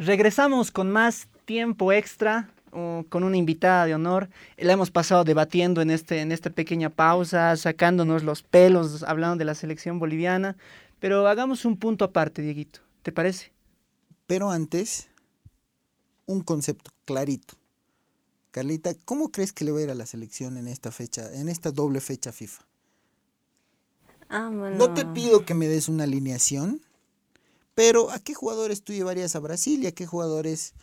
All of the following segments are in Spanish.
Regresamos con más tiempo extra, con una invitada de honor. La hemos pasado debatiendo en, este, en esta pequeña pausa, sacándonos los pelos, hablando de la selección boliviana. Pero hagamos un punto aparte, Dieguito. ¿Te parece? Pero antes, un concepto clarito. Carlita, ¿cómo crees que le va a ir a la selección en esta fecha, en esta doble fecha FIFA? Ah, no te pido que me des una alineación, pero ¿a qué jugadores tú llevarías a Brasil y a qué jugadores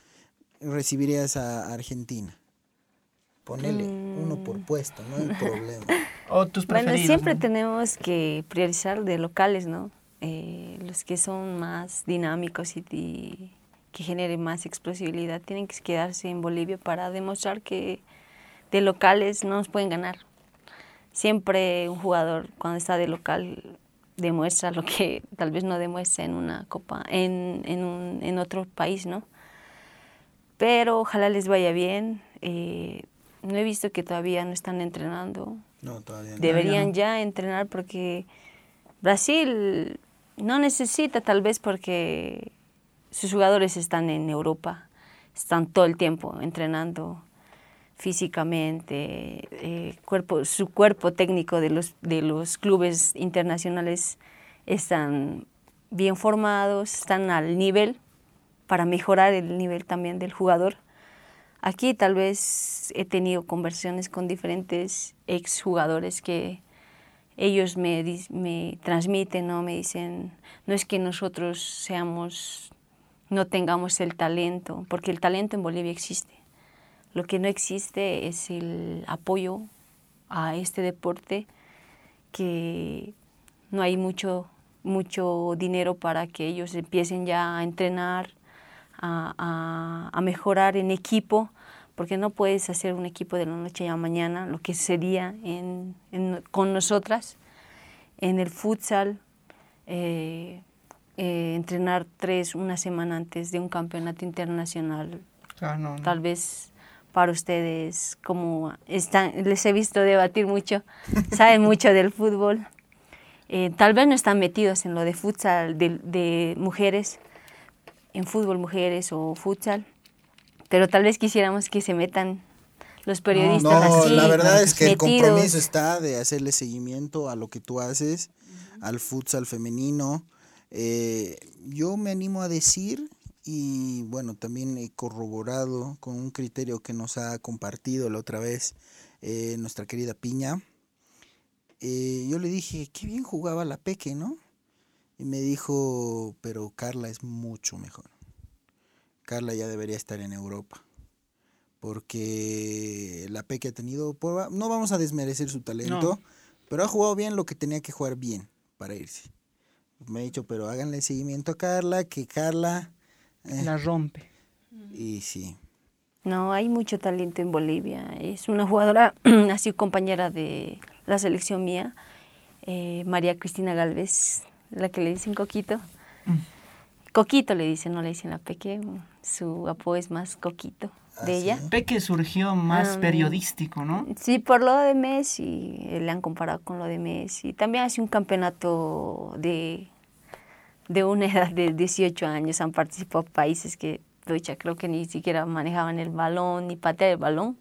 recibirías a Argentina? Ponele uno por mm. puesto, no hay problema. o tus Bueno, siempre tenemos que priorizar de locales, ¿no? Eh, los que son más dinámicos y, y, que generen más explosibilidad tienen que quedarse en Bolivia para demostrar que de locales no nos pueden ganar siempre un jugador cuando está de local demuestra lo que tal vez no demuestra en una copa, en, en, un, en otro país, ¿no? Pero ojalá les vaya bien. Eh, no he visto que todavía no están entrenando. No, todavía no. Deberían ya entrenar porque Brasil no necesita tal vez porque sus jugadores están en Europa, están todo el tiempo entrenando físicamente, eh, su cuerpo técnico de los, de los clubes internacionales están bien formados, están al nivel para mejorar el nivel también del jugador. Aquí tal vez he tenido conversiones con diferentes exjugadores que ellos me, me transmiten, ¿no? me dicen, no es que nosotros seamos, no tengamos el talento, porque el talento en Bolivia existe lo que no existe es el apoyo a este deporte, que no hay mucho, mucho dinero para que ellos empiecen ya a entrenar, a, mejorar en equipo, porque no puedes hacer un equipo de la noche a la mañana, lo que sería con nosotras. En el futsal, eh, eh, entrenar tres, una semana antes de un campeonato internacional, ah, tal vez para ustedes, como están, les he visto debatir mucho, saben mucho del fútbol. Eh, tal vez no están metidos en lo de futsal de, mujeres, en fútbol mujeres o futsal, pero tal vez quisiéramos que se metan los periodistas no, la verdad es que el compromiso está de hacerle seguimiento a lo que tú haces, al futsal femenino. Eh, yo me animo a decir y bueno, también he corroborado con un criterio que nos ha compartido la otra vez eh, nuestra querida Piña. Eh, yo le dije, qué bien jugaba la Peque, ¿no? Y me dijo, pero Carla es mucho mejor. Carla ya debería estar en Europa. Porque la Peque ha tenido, no vamos a desmerecer su talento, pero ha jugado bien lo que tenía que jugar bien para irse. Me ha dicho, pero háganle seguimiento a Carla, que Carla eh. la rompe. Y sí. No, hay mucho talento en Bolivia. Es una jugadora, así compañera de la selección mía, eh, María Cristina Galvez, la que le dicen Coquito. Mm. Coquito le dicen, no le dicen la Peque, su apodo es más Coquito ah, de ella. Peque surgió más ah, periodístico, ¿no? Sí, por lo de Messi, eh, le han comparado con lo de Messi. También hace un campeonato de de una edad de 18 años han participado países que, creo que ni siquiera manejaban el balón ni patear el balón,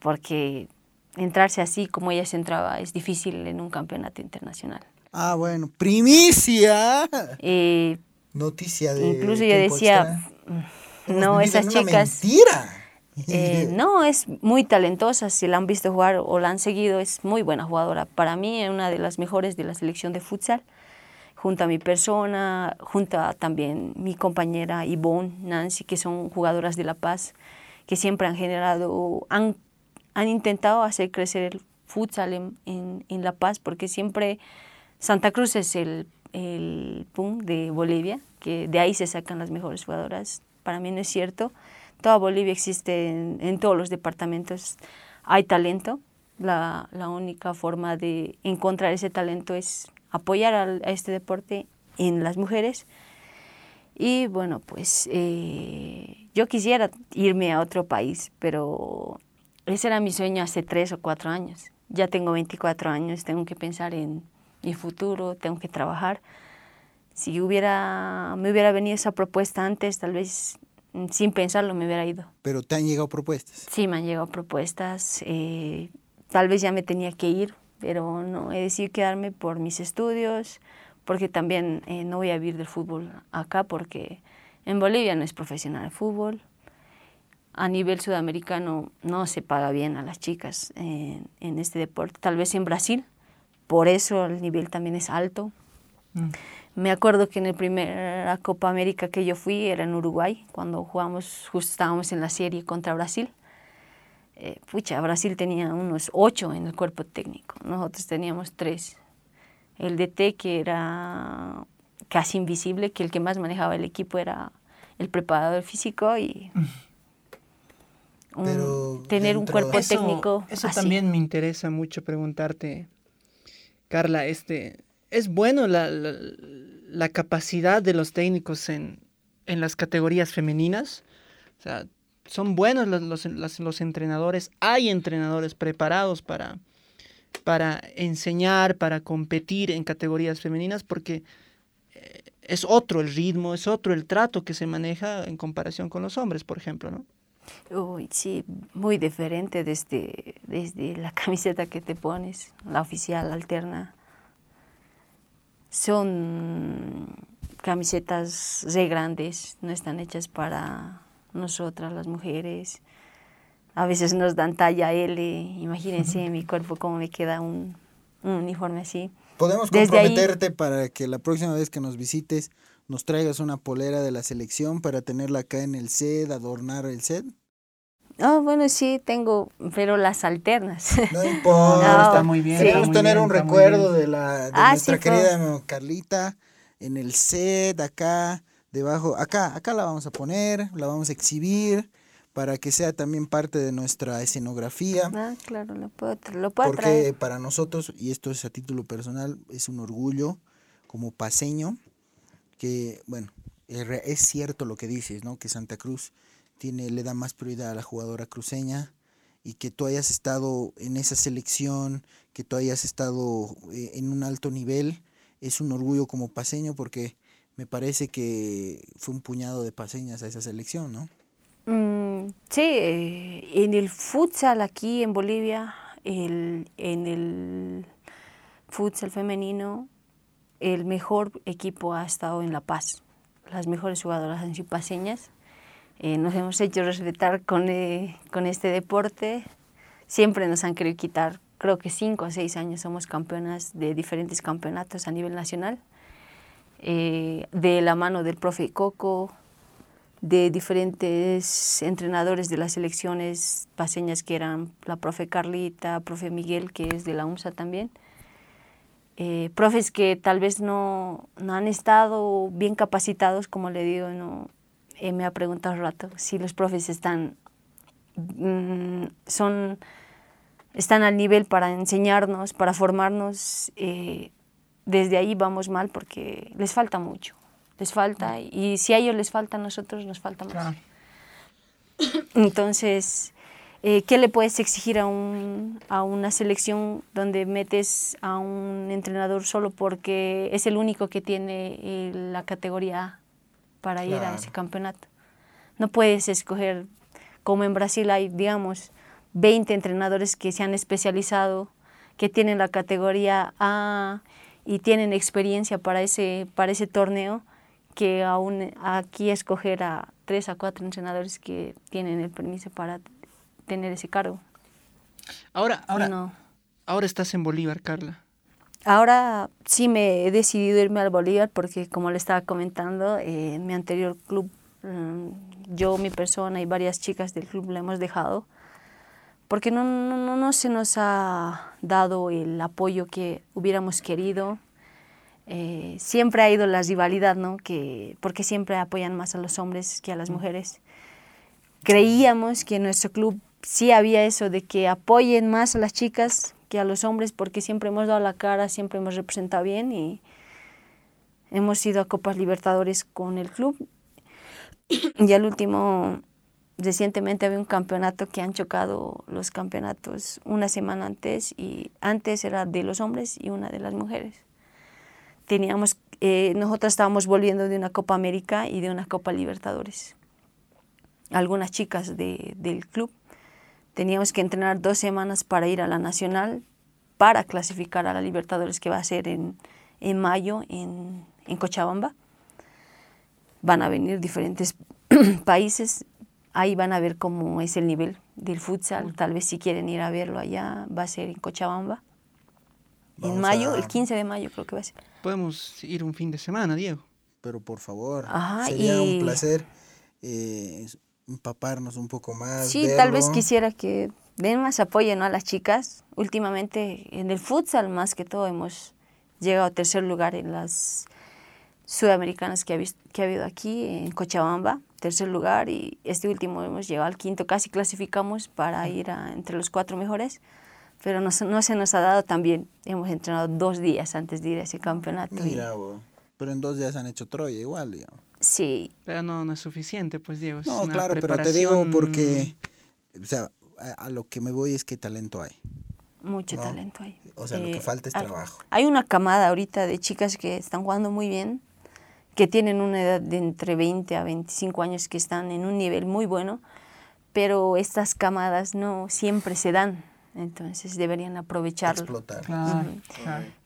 porque entrarse así como ella se entraba es difícil en un campeonato internacional. Ah, bueno, primicia. Eh, Noticia de. Incluso yo decía, no, esas chicas. Mentira. Eh, no, es muy talentosa, si la han visto jugar o la han seguido, es muy buena jugadora. Para mí es una de las mejores de la selección de futsal junto a mi persona, junto a también mi compañera Yvonne, Nancy, que son jugadoras de La Paz, que siempre han generado, han, han intentado hacer crecer el futsal en, en, La Paz, porque siempre Santa Cruz es el, el pum de Bolivia, que de ahí se sacan las mejores jugadoras. Para mí no es cierto. Toda Bolivia existe en, en todos los departamentos. Hay talento. La, la única forma de encontrar ese talento es apoyar a, este deporte en las mujeres. Y bueno, pues eh, yo quisiera irme a otro país, pero ese era mi sueño hace tres o cuatro años. Ya tengo 24 años, tengo que pensar en mi futuro, tengo que trabajar. Si hubiera, me hubiera venido esa propuesta antes, tal vez sin pensarlo me hubiera ido. ¿Pero te han llegado propuestas? Sí, me han llegado propuestas. Eh, tal vez ya me tenía que ir, pero no, he decidido quedarme por mis estudios, porque también eh, no voy a vivir del fútbol acá, porque en Bolivia no es profesional el fútbol. A nivel sudamericano no se paga bien a las chicas en, en este deporte, tal vez en Brasil, por eso el nivel también es alto. Mm. Me acuerdo que en la primera Copa América que yo fui era en Uruguay, cuando jugamos, justo estábamos en la serie contra Brasil. Eh, pucha, Brasil tenía unos ocho en el cuerpo técnico, nosotros teníamos tres. El DT, que era casi invisible, que el que más manejaba el equipo era el preparador físico y tener un cuerpo técnico. Eso también me interesa mucho preguntarte, Carla, este, es bueno la, la, capacidad de los técnicos en, en, las categorías femeninas. O sea, son buenos los, los, los, entrenadores. Hay entrenadores preparados para, para enseñar, para competir en categorías femeninas, porque eh, es otro el ritmo, es otro el trato que se maneja en comparación con los hombres, por ejemplo, ¿no? Uy, sí, muy diferente desde, desde la camiseta que te pones, la oficial alterna son camisetas re grandes, no están hechas para nosotras las mujeres. A veces nos dan talla L, imagínense mi cuerpo cómo me queda un, uniforme así. Podemos comprometerte para que la próxima vez que nos visites nos traigas una polera de la selección para tenerla acá en el set, adornar el set. Oh, bueno, sí, tengo, pero las alternas. No importa. está muy bien. Queremos tener un recuerdo de, la, de ah, nuestra querida Carlita en el set, acá, debajo. Acá, acá la vamos a poner, la vamos a exhibir para que sea también parte de nuestra escenografía. Ah, claro, lo puedo, lo puedo Porque para nosotros, y esto es a título personal, es un orgullo como paseño, que, bueno, es cierto lo que dices, ¿no? Que Santa Cruz tiene, le da más prioridad a la jugadora cruceña y que tú hayas estado en esa selección, que tú hayas estado eh, en un alto nivel, es un orgullo como paseño porque me parece que fue un puñado de paseñas a esa selección, ¿no? Mm, sí, eh, en el futsal aquí en Bolivia, el, en el futsal femenino, el mejor equipo ha estado en La Paz. Las mejores jugadoras han sido paseñas eh, nos hemos hecho respetar con, eh, con este deporte. Siempre nos han querido quitar, creo que cinco o seis años somos campeonas de diferentes campeonatos a nivel nacional. Eh, de la mano del profe Coco, de diferentes entrenadores de las selecciones paseñas que eran la profe Carlita, profe Miguel, que es de la UMSA también. profes que tal vez no, no, han estado bien capacitados, como le digo, no, eh, me ha preguntado un rato si los profes están, mm, son, están al nivel para enseñarnos, para formarnos. Eh, desde ahí vamos mal porque les falta mucho, les falta y si a ellos les falta, a nosotros nos falta más. Entonces, eh, ¿qué le puedes exigir a, un, a una selección donde metes a un entrenador solo porque es el único que tiene la categoría A? para ir a ese campeonato. No puedes escoger, como en Brasil hay, digamos, 20 entrenadores que se han especializado, que tienen la categoría A y tienen experiencia para ese, para ese torneo, que aún aquí escoger a tres a cuatro entrenadores que tienen el permiso para tener ese cargo. Ahora, ahora, ahora estás en Bolívar, Carla. Ahora sí me he decidido irme al Bolívar porque, como le estaba comentando, eh, en mi anterior club, mm, yo, mi persona y varias chicas del club le hemos dejado porque no, no, no se nos ha dado el apoyo que hubiéramos querido. Eh, siempre ha ido la rivalidad, ¿no? Que, porque siempre apoyan más a los hombres que a las mujeres. Creíamos que en nuestro club sí había eso de que apoyen más a las chicas que a los hombres porque siempre hemos dado la cara, siempre hemos representado bien y hemos ido a Copas Libertadores con el club. Y al último, recientemente había un campeonato que han chocado los campeonatos una semana antes y antes era de los hombres y una de las mujeres. Teníamos, eh, nosotros estábamos volviendo de una Copa América y de una Copa Libertadores. algunas chicas de, del club. Teníamos que entrenar dos semanas para ir a la nacional, para clasificar a la Libertadores que va a ser en, en mayo en, en Cochabamba. Van a venir diferentes países, ahí van a ver cómo es el nivel del futsal. Tal vez si quieren ir a verlo allá, va a ser en Cochabamba. en mayo, el 15 de mayo creo que va a ser. Podemos ir un fin de semana, Diego. Pero por favor, sería un placer eh, empaparnos un poco más. Sí, tal vez quisiera que den más apoyo a las chicas. Últimamente en el futsal más que todo hemos llegado a tercer lugar en las sudamericanas que ha, que ha habido aquí, en Cochabamba, tercer lugar, y este último hemos llegado al quinto, casi clasificamos para ir a, entre los cuatro mejores, pero no, no, se nos ha dado tan bien. Hemos entrenado dos días antes de ir a ese campeonato. Mira, pero en dos días han hecho Troya igual, digamos. Sí. Pero no, no es suficiente, pues Diego. no, claro, pero te digo porque, o sea, a, lo que me voy es que talento hay. Mucho talento hay. O sea, lo que eh, falta es trabajo. Hay una camada ahorita de chicas que están jugando muy bien, que tienen una edad de entre 20 a 25 años, que están en un nivel muy bueno, pero estas camadas no siempre se dan, entonces deberían aprovecharlo. Explotar.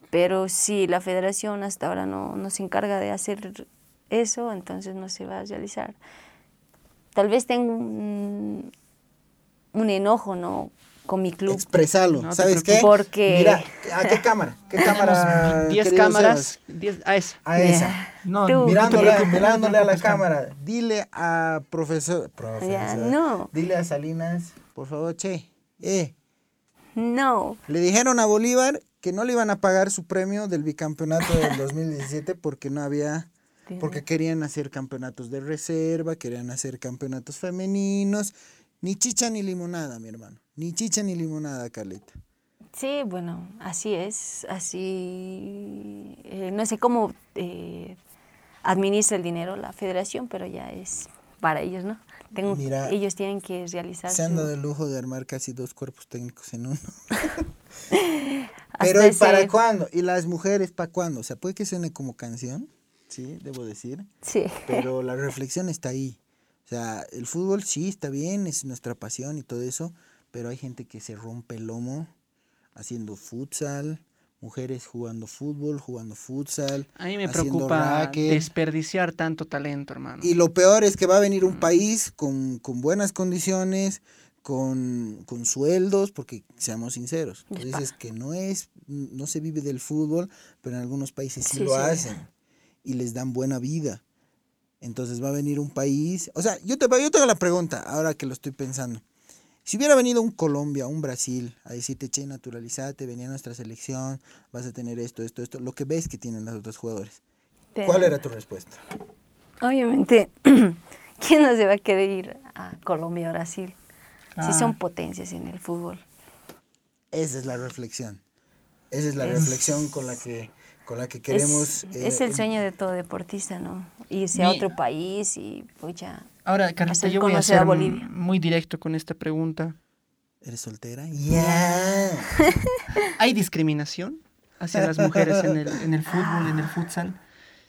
Pero si la federación hasta ahora no, no se encarga de hacer eso, entonces no se va a realizar. Tal vez tengo un, enojo, ¿no? Con mi club. Expresalo, ¿sabes qué? Porque... Mira, ¿a qué cámara? ¿Qué cámara? 10 cámaras, diez, a esa. A esa. No, mirándole, mirándole a la cámara. Dile a profesor, profesor no. Dile a Salinas, por favor, che, eh. No. Le dijeron a Bolívar que no le iban a pagar su premio del bicampeonato del 2017 porque no había porque querían hacer campeonatos de reserva, querían hacer campeonatos femeninos. Ni chicha ni limonada, mi hermano. Ni chicha ni limonada, Carlita. Sí, bueno, así es. Así. Eh, no sé cómo eh, administra el dinero la federación, pero ya es para ellos, ¿no? Tengo, ellos tienen que realizar. Se han dado el lujo de armar casi dos cuerpos técnicos en uno. pero ¿y para cuándo? ¿Y las mujeres para cuándo? O sea, puede que suene como canción sí, debo decir. Sí. Pero la reflexión está ahí. O sea, el fútbol sí está bien, es nuestra pasión y todo eso, pero hay gente que se rompe el lomo haciendo futsal, mujeres jugando fútbol, jugando futsal. A mí me preocupa desperdiciar tanto talento, hermano. Y lo peor es que va a venir un país con, buenas condiciones, con, sueldos, porque seamos sinceros, dices que no es, no se vive del fútbol, pero en algunos países sí, lo hacen y les dan buena vida. Entonces va a venir un país, o sea, yo te, yo te hago la pregunta, ahora que lo estoy pensando. Si hubiera venido un Colombia, un Brasil, a decirte, che, naturalizate, venía nuestra selección, vas a tener esto, esto, esto, lo que ves que tienen los otros jugadores. ¿Cuál era tu respuesta? Obviamente, ¿quién no se va a querer ir a Colombia o Brasil? Si ah. son potencias en el fútbol. Esa es la reflexión. Esa es la reflexión con la que con la que queremos... Es, el eh, sueño de todo deportista, ¿no? Irse a otro país y pues ya... Ahora, Carlita, yo voy a ser muy directo con esta pregunta. ¿Eres soltera? ¡Ya! ¿Hay discriminación hacia las mujeres en el, en el fútbol, en el futsal?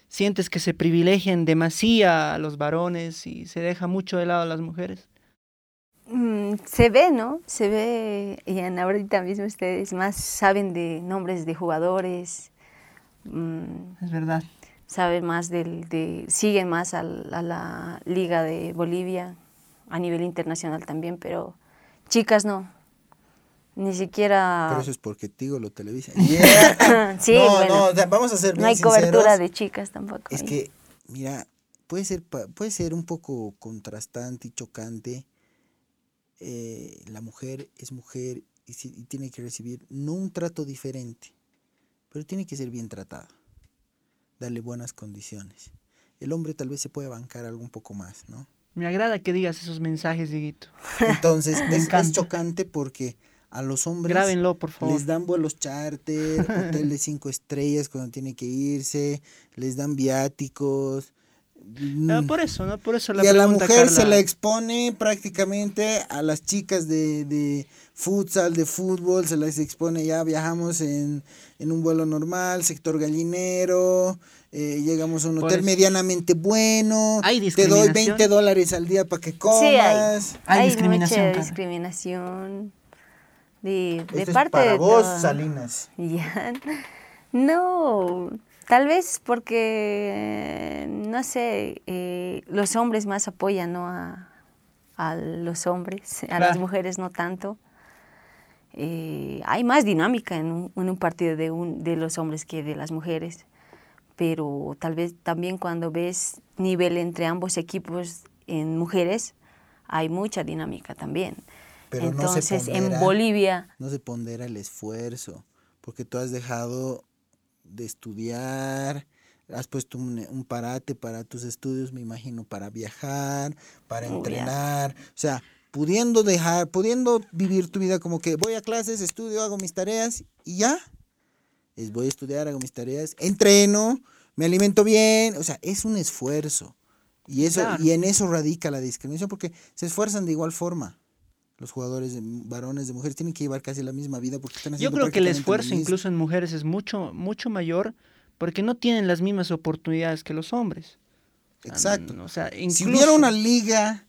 ¿Sientes que se privilegian demasiado a los varones y se deja mucho de lado a las mujeres? Mm, se ve, ¿no? Se ve, y en ahorita mismo ustedes más saben de nombres de jugadores, Mm, es verdad. Saben más del, de, siguen más a la Liga de Bolivia, a nivel internacional también, pero chicas no. Ni siquiera... Pero eso es porque Tigo lo televisa. sí, no, no, vamos a ser bien No hay cobertura de chicas tampoco. Es que, mira, puede ser, puede ser un poco contrastante y chocante. Eh, la mujer es mujer y, y tiene que recibir no un trato diferente, pero tiene que ser bien tratada, darle buenas condiciones. El hombre tal vez se puede bancar algo un poco más, ¿no? Me agrada que digas esos mensajes, Dieguito. Entonces, es, chocante porque a los hombres Grábenlo, por favor. les dan vuelos charter, hotel de cinco estrellas cuando tiene que irse, les dan viáticos. No, por eso, ¿no? Por eso la y a la mujer se la expone prácticamente a las chicas de, de futsal, de fútbol, se les expone ya, viajamos en, en un vuelo normal, sector gallinero, eh, llegamos a un hotel medianamente bueno, te doy 20 dólares al día para que comas. Sí, hay, hay, discriminación. Mucha discriminación de, de parte para de vos, Salinas. Ya. No, tal vez porque, no sé, eh, los hombres más apoyan ¿no? a, a los hombres, a las mujeres no tanto. Eh, hay más dinámica en un, en un partido de, un, de los hombres que de las mujeres, pero tal vez también cuando ves nivel entre ambos equipos en mujeres, hay mucha dinámica también. Pero Entonces, en Bolivia... No se pondera el esfuerzo, porque tú has dejado de estudiar, has puesto un, parate para tus estudios, me imagino, para viajar, para entrenar, o sea, pudiendo dejar, pudiendo vivir tu vida como que voy a clases, estudio, hago mis tareas y ya. Es voy a estudiar, hago mis tareas, entreno, me alimento bien, o sea, es un esfuerzo. Y eso y en eso radica la discriminación porque se esfuerzan de igual forma. Los jugadores de varones de mujeres tienen que llevar casi la misma vida porque están haciendo Yo creo que el esfuerzo incluso en mujeres es mucho mucho mayor porque no tienen las mismas oportunidades que los hombres. Exacto. O sea, Si hubiera una liga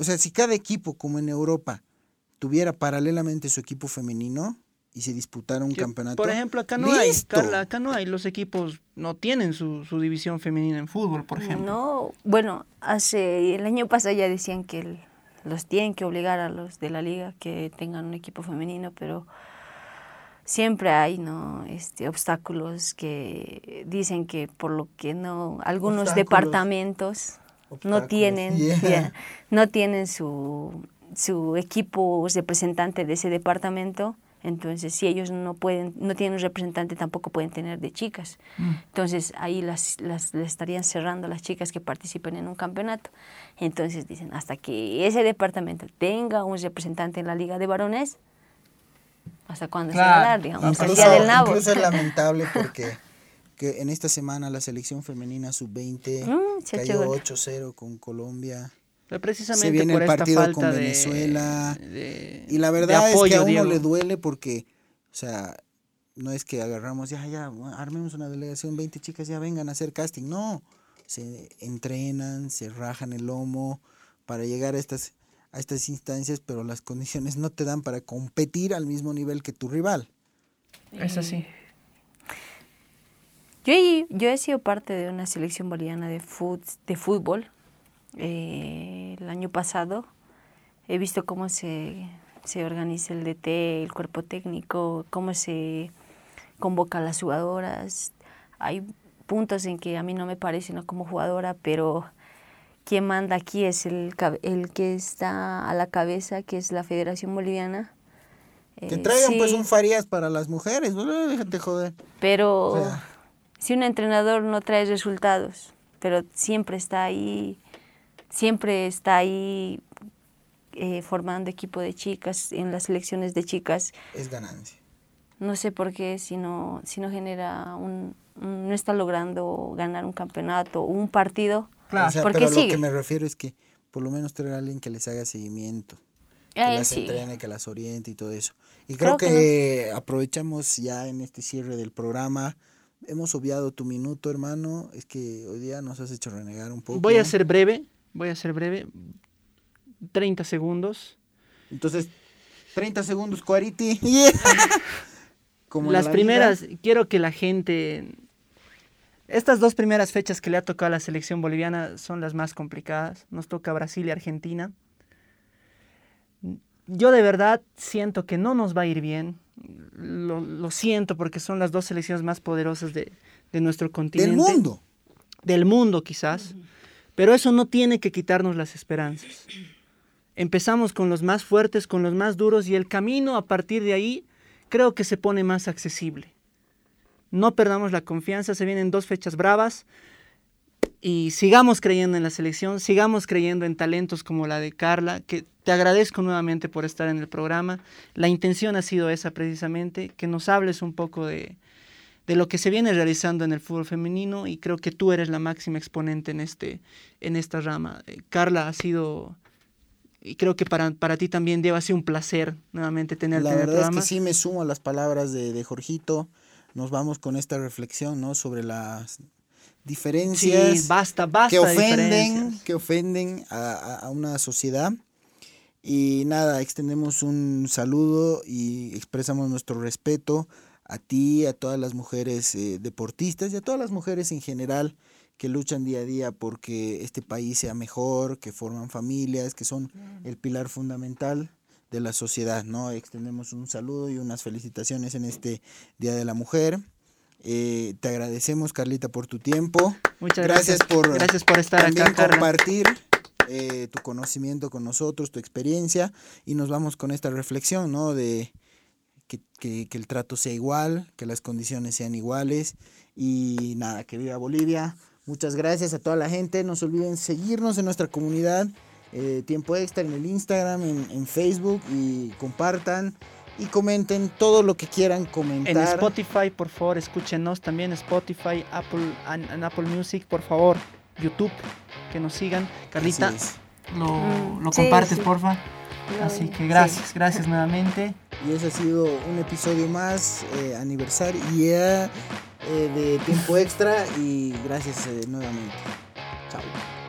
o sea, si cada equipo, como en Europa, tuviera paralelamente su equipo femenino y se disputara un campeonato. Por ejemplo, acá no hay, Carla, acá no hay, los equipos no tienen su, su, división femenina en fútbol, por ejemplo. No, bueno, hace el año pasado ya decían que los tienen que obligar a los de la liga que tengan un equipo femenino, pero siempre hay no este obstáculos que dicen que por lo que no algunos departamentos no tienen, no tienen su, su equipo representante de ese departamento. Entonces, si ellos no pueden, no tienen un representante, tampoco pueden tener de chicas. Mm. Entonces, ahí las, las, estarían cerrando las chicas que participen en un campeonato. Entonces, dicen, hasta que ese departamento tenga un representante en la Liga de Varones, ¿hasta cuándo se va a dar? Digamos, el día del nabo. Incluso es lamentable porque que en esta semana la selección femenina sub-20 mm, cayó 8-0 con Colombia. Precisamente se viene el partido con Venezuela. y la verdad es que a uno le duele porque, o sea, no es que agarramos, ya, ya, armemos una delegación, 20 chicas, ya vengan a hacer casting. No, se entrenan, se rajan el lomo para llegar a estas, a estas instancias, pero las condiciones no te dan para competir al mismo nivel que tu rival. Es así. Yo, yo he sido parte de una selección boliviana de, de fútbol eh, el año pasado. He visto cómo se, se organiza el DT, el cuerpo técnico, cómo se convoca a las jugadoras. Hay puntos en que a mí no me parece ¿no? como jugadora, pero quien manda aquí es el, el que está a la cabeza, que es la Federación Boliviana. Que traigan pues un Farías para las mujeres, no déjate joder. Pero si un entrenador no trae resultados, pero siempre está ahí, siempre está ahí eh, formando equipo de chicas, en las selecciones de chicas. Es ganancia. No sé por qué si no, si no genera un, no está logrando ganar un campeonato o un partido. Claro, porque pero lo que me refiero es que por lo menos tener a alguien que les haga seguimiento, que eh, las entrene, que las oriente y todo eso. Y creo, que aprovechamos ya en este cierre del programa hemos obviado tu minuto, hermano. Es que hoy día nos has hecho renegar un poco. Voy a ser breve, voy a ser breve. 30 segundos. Entonces, 30 segundos, Cuariti. Como Las primeras, quiero que la gente... Estas dos primeras fechas que le ha tocado a la selección boliviana son las más complicadas. Nos toca Brasil y Argentina. Yo de verdad siento que no nos va a ir bien lo, siento porque son las dos selecciones más poderosas de, nuestro continente. Del mundo. Del mundo quizás. Pero eso no tiene que quitarnos las esperanzas. Empezamos con los más fuertes, con los más duros y el camino a partir de ahí creo que se pone más accesible. No perdamos la confianza, se vienen dos fechas bravas y sigamos creyendo en la selección, sigamos creyendo en talentos como la de Carla, que te agradezco nuevamente por estar en el programa. La intención ha sido esa precisamente, que nos hables un poco de, lo que se viene realizando en el fútbol femenino y creo que tú eres la máxima exponente en, este, en esta rama. Eh, Carla ha sido, y creo que para, para ti también debe ser un placer nuevamente tenerte la en el programa. La verdad es que sí me sumo a las palabras de, de Jorgito. Nos vamos con esta reflexión ¿no? sobre las diferencias basta, basta que ofenden, que ofenden a, una sociedad. Y nada, extendemos un saludo y expresamos nuestro respeto a ti, a todas las mujeres eh, deportistas y a todas las mujeres en general que luchan día a día porque este país sea mejor, que forman familias, que son el pilar fundamental de la sociedad, ¿no? Extendemos un saludo y unas felicitaciones en este Día de la Mujer. Eh, te agradecemos, Carlita, por tu tiempo. Muchas gracias, por, gracias por estar también compartir eh, tu conocimiento con nosotros, tu experiencia, y nos vamos con esta reflexión, ¿no? De que, que, que el trato sea igual, que las condiciones sean iguales, y nada, que viva Bolivia. Muchas gracias a toda la gente. No se olviden seguirnos en nuestra comunidad. Eh, tiempo extra en el Instagram, en, Facebook y compartan y comenten todo lo que quieran comentar. En Spotify, por favor, escúchenos también Spotify, Apple, en Apple Music, por favor, YouTube, que nos sigan. Carlita, lo, mm, lo compartes, porfa. Así que gracias, gracias nuevamente. Y ese ha sido un episodio más, eh, aniversario eh, de tiempo extra y gracias nuevamente. Chao.